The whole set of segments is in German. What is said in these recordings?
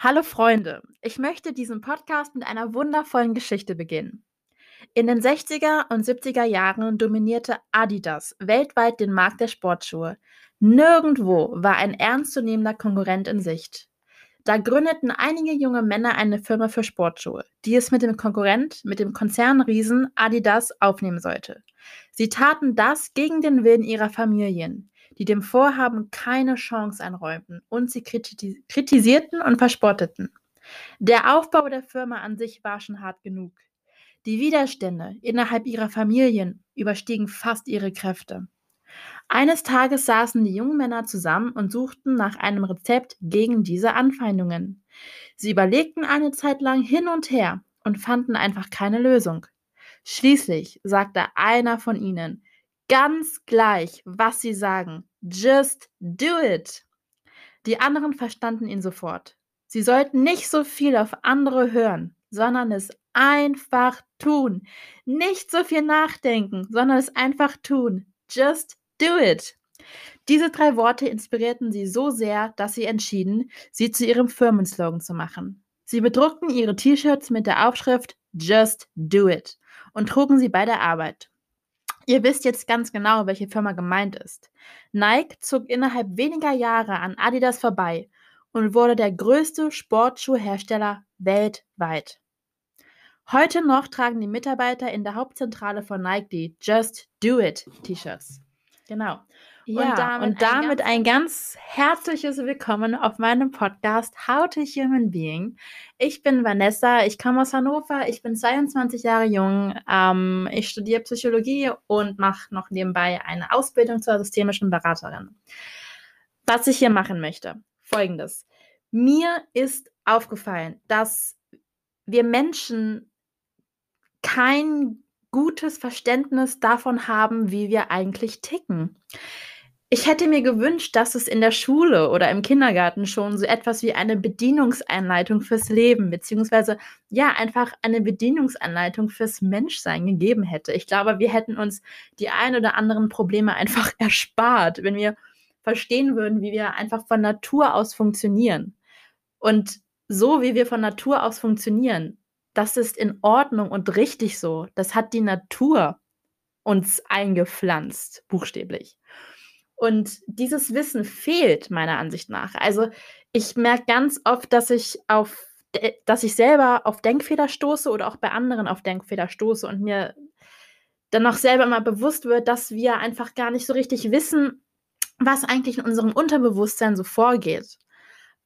Hallo Freunde, ich möchte diesen Podcast mit einer wundervollen Geschichte beginnen. In den 60er und 70er Jahren dominierte Adidas weltweit den Markt der Sportschuhe. Nirgendwo war ein ernstzunehmender Konkurrent in Sicht. Da gründeten einige junge Männer eine Firma für Sportschuhe, die es mit dem Konkurrent, mit dem Konzernriesen Adidas aufnehmen sollte. Sie taten das gegen den Willen ihrer Familien die dem Vorhaben keine Chance einräumten und sie kritisierten und verspotteten. Der Aufbau der Firma an sich war schon hart genug. Die Widerstände innerhalb ihrer Familien überstiegen fast ihre Kräfte. Eines Tages saßen die jungen Männer zusammen und suchten nach einem Rezept gegen diese Anfeindungen. Sie überlegten eine Zeit lang hin und her und fanden einfach keine Lösung. Schließlich sagte einer von ihnen, ganz gleich, was sie sagen, Just do it. Die anderen verstanden ihn sofort. Sie sollten nicht so viel auf andere hören, sondern es einfach tun. Nicht so viel nachdenken, sondern es einfach tun. Just do it. Diese drei Worte inspirierten sie so sehr, dass sie entschieden, sie zu ihrem Firmenslogan zu machen. Sie bedruckten ihre T-Shirts mit der Aufschrift Just do it und trugen sie bei der Arbeit. Ihr wisst jetzt ganz genau, welche Firma gemeint ist. Nike zog innerhalb weniger Jahre an Adidas vorbei und wurde der größte Sportschuhhersteller weltweit. Heute noch tragen die Mitarbeiter in der Hauptzentrale von Nike die Just Do It T-Shirts. Genau. Ja, und damit, und damit ein, ganz ein, ganz herzliches Willkommen auf meinem Podcast How to Human Being. Ich bin Vanessa, ich komme aus Hannover, ich bin 22 Jahre jung, ähm, ich studiere Psychologie und mache noch nebenbei eine Ausbildung zur systemischen Beraterin. Was ich hier machen möchte, folgendes. Mir ist aufgefallen, dass wir Menschen kein gutes Verständnis davon haben, wie wir eigentlich ticken. Ich hätte mir gewünscht, dass es in der Schule oder im Kindergarten schon so etwas wie eine Bedienungsanleitung fürs Leben, beziehungsweise ja, einfach eine Bedienungsanleitung fürs Menschsein gegeben hätte. Ich glaube, wir hätten uns die ein oder anderen Probleme einfach erspart, wenn wir verstehen würden, wie wir einfach von Natur aus funktionieren. Und so wie wir von Natur aus funktionieren, das ist in Ordnung und richtig so. Das hat die Natur uns eingepflanzt, buchstäblich. Und dieses Wissen fehlt meiner Ansicht nach. Also ich merke ganz oft, dass ich auf dass ich selber auf Denkfehler stoße oder auch bei anderen auf Denkfehler stoße und mir dann auch selber mal bewusst wird, dass wir einfach gar nicht so richtig wissen, was eigentlich in unserem Unterbewusstsein so vorgeht.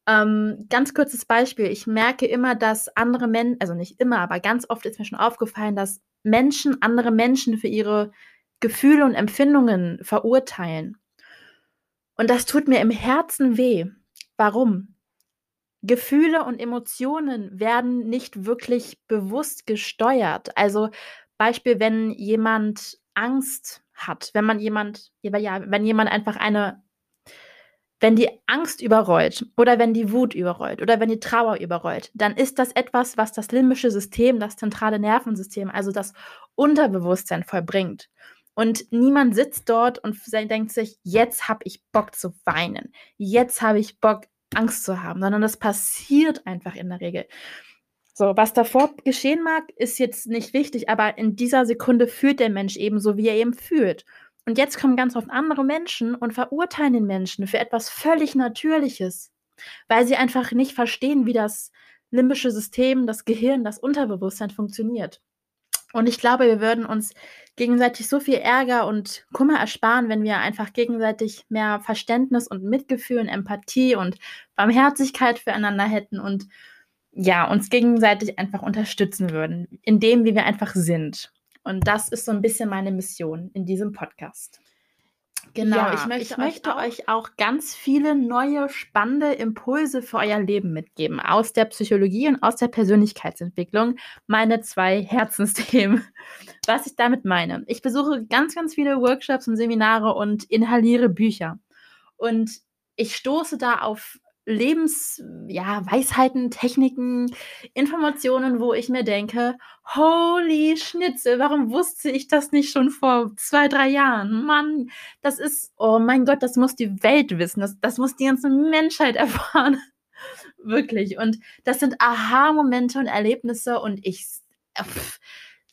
Ähm, ganz kurzes Beispiel. Ich merke immer, dass andere Menschen, also nicht immer, aber ganz oft ist mir schon aufgefallen, dass Menschen andere Menschen für ihre Gefühle und Empfindungen verurteilen. Und das tut mir im Herzen weh. Warum? Gefühle und Emotionen werden nicht wirklich bewusst gesteuert. Also Beispiel, wenn jemand Angst hat, wenn man jemand, ja, wenn jemand einfach eine, wenn die Angst überrollt oder wenn die Wut überrollt oder wenn die Trauer überrollt, dann ist das etwas, was das limbische System, das zentrale Nervensystem, also das Unterbewusstsein vollbringt. Und niemand sitzt dort und denkt sich, jetzt habe ich Bock zu weinen, jetzt habe ich Bock, Angst zu haben, sondern das passiert einfach in der Regel. So, was davor geschehen mag, ist jetzt nicht wichtig, aber in dieser Sekunde fühlt der Mensch eben so, wie er eben fühlt. Und jetzt kommen ganz oft andere Menschen und verurteilen den Menschen für etwas völlig Natürliches, weil sie einfach nicht verstehen, wie das limbische System, das Gehirn, das Unterbewusstsein funktioniert. Und ich glaube, wir würden uns gegenseitig so viel Ärger und Kummer ersparen, wenn wir einfach gegenseitig mehr Verständnis und Mitgefühl und Empathie und Barmherzigkeit füreinander hätten und ja, uns gegenseitig einfach unterstützen würden, in dem, wie wir einfach sind. Und das ist so ein bisschen meine Mission in diesem Podcast. Genau, ja, ich möchte, ich möchte euch, auch, euch, auch, ganz viele neue, spannende Impulse für euer Leben mitgeben. Aus der Psychologie und aus der Persönlichkeitsentwicklung. Meine zwei Herzensthemen. Was ich damit meine. Ich besuche ganz, ganz viele Workshops und Seminare und inhaliere Bücher. Und ich stoße da auf Lebensweisheiten, ja, Techniken, Informationen, wo ich mir denke, holy Schnitzel, warum wusste ich das nicht schon vor zwei, drei Jahren? Mann, das ist, oh mein Gott, das muss die Welt wissen, das, das muss die ganze Menschheit erfahren. Wirklich. Und das sind Aha-Momente und Erlebnisse und ich äh,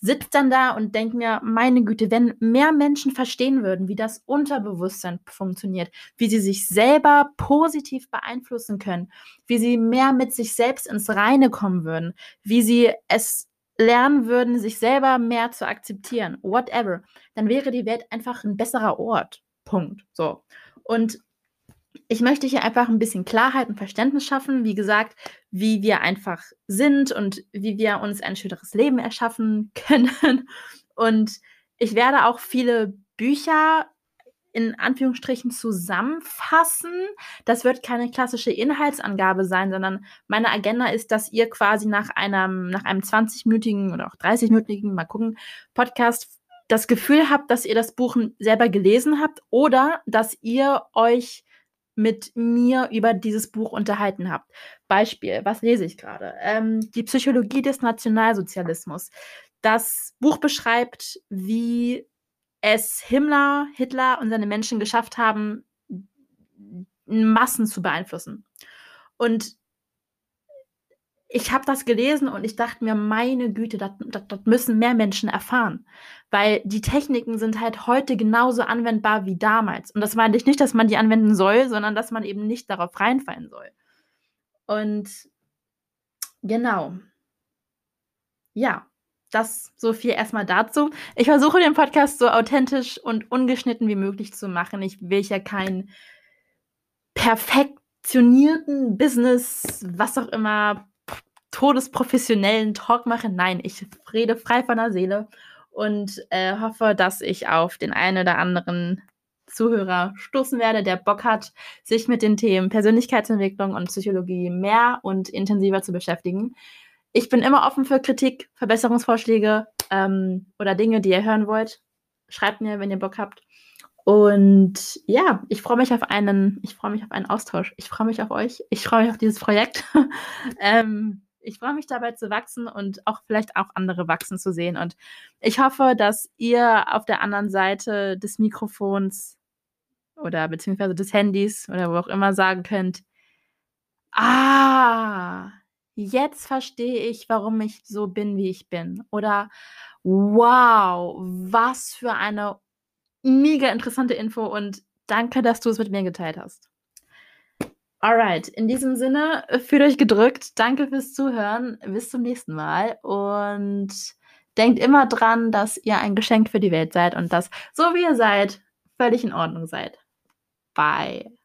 sitze dann da und denke mir, meine Güte, wenn mehr Menschen verstehen würden, wie das Unterbewusstsein funktioniert, wie sie sich selber positiv beeinflussen können, wie sie mehr mit sich selbst ins Reine kommen würden, wie sie es lernen würden, sich selber mehr zu akzeptieren, whatever, dann wäre die Welt einfach ein besserer Ort. Punkt. So. Und ich möchte hier einfach ein bisschen Klarheit und Verständnis schaffen, wie gesagt, wie wir einfach sind und wie wir uns ein schöneres Leben erschaffen können. Und ich werde auch viele Bücher in Anführungsstrichen zusammenfassen. Das wird keine klassische Inhaltsangabe sein, sondern meine Agenda ist, dass ihr quasi nach einem, nach einem 20-minütigen oder auch 30-minütigen, mal gucken, Podcast das Gefühl habt, dass ihr das Buch selber gelesen habt oder dass ihr euch mit mir über dieses Buch unterhalten habt. Beispiel, was lese ich gerade? Ähm, die Psychologie des Nationalsozialismus. Das Buch beschreibt, wie es Himmler, Hitler und seine Menschen geschafft haben, Massen zu beeinflussen. Und ich habe das gelesen und ich dachte mir, meine Güte, das, müssen mehr Menschen erfahren. Weil die Techniken sind halt heute genauso anwendbar wie damals. Und das meine ich nicht, dass man die anwenden soll, sondern dass man eben nicht darauf reinfallen soll. Und genau. Ja, das so viel erstmal dazu. Ich versuche den Podcast so authentisch und ungeschnitten wie möglich zu machen. Ich will ja keinen perfektionierten Business, was auch immer, todesprofessionellen Talk machen. Nein, ich rede frei von der Seele und äh, hoffe, dass ich auf den einen oder anderen Zuhörer stoßen werde, der Bock hat, sich mit den Themen Persönlichkeitsentwicklung und Psychologie mehr und intensiver zu beschäftigen. Ich bin immer offen für Kritik, Verbesserungsvorschläge ähm, oder Dinge, die ihr hören wollt. Schreibt mir, wenn ihr Bock habt. Und ja, ich freue mich auf einen, ich freue mich auf einen Austausch. Ich freue mich auf euch. Ich freue mich auf dieses Projekt. ähm, ich freue mich dabei zu wachsen und auch vielleicht auch andere wachsen zu sehen. Und ich hoffe, dass ihr auf der anderen Seite des Mikrofons oder beziehungsweise des Handys oder wo auch immer sagen könnt, ah, jetzt verstehe ich, warum ich so bin, wie ich bin. Oder wow, was für eine mega interessante Info und danke, dass du es mit mir geteilt hast. Alright, in diesem Sinne, fühlt euch gedrückt. Danke fürs Zuhören. Bis zum nächsten Mal und denkt immer dran, dass ihr ein Geschenk für die Welt seid und dass, so wie ihr seid, völlig in Ordnung seid. Bye.